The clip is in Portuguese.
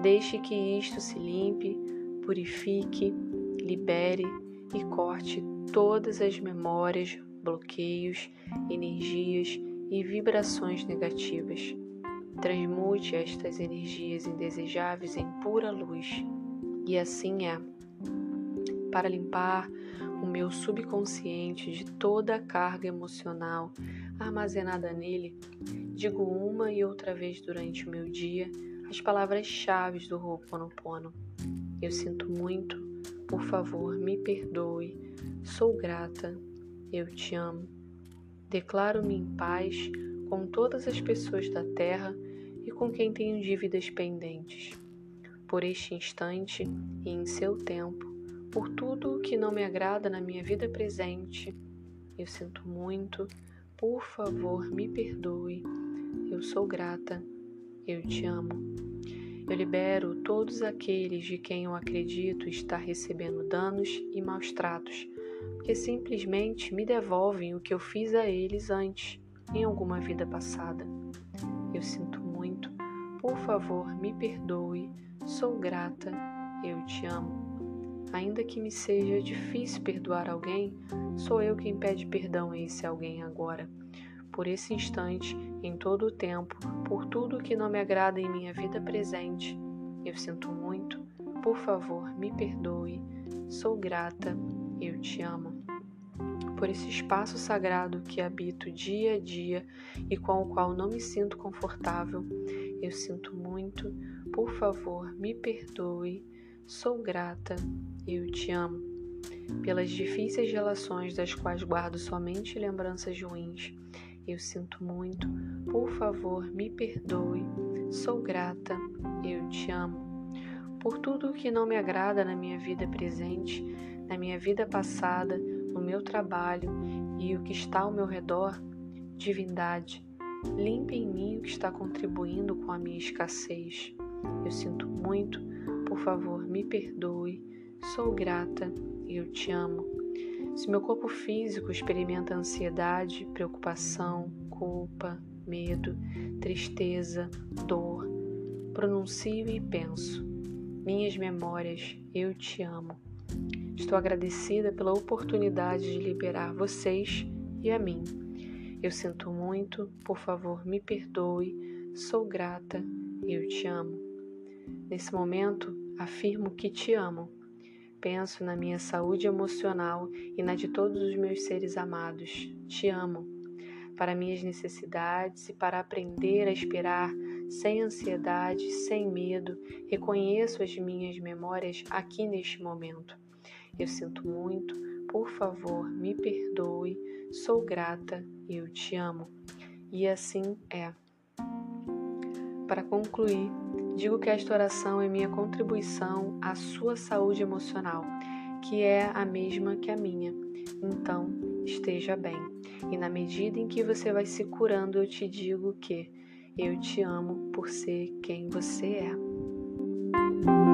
Deixe que isto se limpe, purifique, libere e corte todas as memórias, bloqueios, energias e vibrações negativas. Transmute estas energias indesejáveis em pura luz. E assim é. Para limpar o meu subconsciente de toda a carga emocional armazenada nele, digo uma e outra vez durante o meu dia as palavras-chave do Ho'oponopono. Eu sinto muito, por favor, me perdoe, sou grata, eu te amo. Declaro-me em paz com todas as pessoas da terra e com quem tenho dívidas pendentes. Por este instante e em seu tempo, por tudo o que não me agrada na minha vida presente, eu sinto muito, por favor, me perdoe, eu sou grata, eu te amo. Eu libero todos aqueles de quem eu acredito estar recebendo danos e maus tratos, porque simplesmente me devolvem o que eu fiz a eles antes, em alguma vida passada. Eu sinto muito, por favor, me perdoe, sou grata, eu te amo. Ainda que me seja difícil perdoar alguém, sou eu quem pede perdão a esse alguém agora por esse instante, em todo o tempo, por tudo que não me agrada em minha vida presente. Eu sinto muito, por favor, me perdoe. Sou grata, eu te amo. Por esse espaço sagrado que habito dia a dia e com o qual não me sinto confortável, eu sinto muito, por favor, me perdoe. Sou grata, eu te amo. Pelas difíceis relações das quais guardo somente lembranças ruins, eu sinto muito, por favor, me perdoe. Sou grata, eu te amo. Por tudo o que não me agrada na minha vida presente, na minha vida passada, no meu trabalho e o que está ao meu redor, divindade, limpe em mim o que está contribuindo com a minha escassez. Eu sinto muito, por favor, me perdoe. Sou grata, eu te amo. Se meu corpo físico experimenta ansiedade, preocupação, culpa, medo, tristeza, dor, pronuncio e penso: Minhas memórias, eu te amo. Estou agradecida pela oportunidade de liberar vocês e a mim. Eu sinto muito, por favor, me perdoe. Sou grata, eu te amo. Nesse momento, afirmo que te amo Penso na minha saúde emocional e na de todos os meus seres amados. Te amo. Para minhas necessidades e para aprender a esperar sem ansiedade, sem medo, reconheço as minhas memórias aqui neste momento. Eu sinto muito, por favor, me perdoe, sou grata e eu te amo. E assim é. Para concluir, Digo que esta oração é minha contribuição à sua saúde emocional, que é a mesma que a minha. Então, esteja bem. E na medida em que você vai se curando, eu te digo que eu te amo por ser quem você é.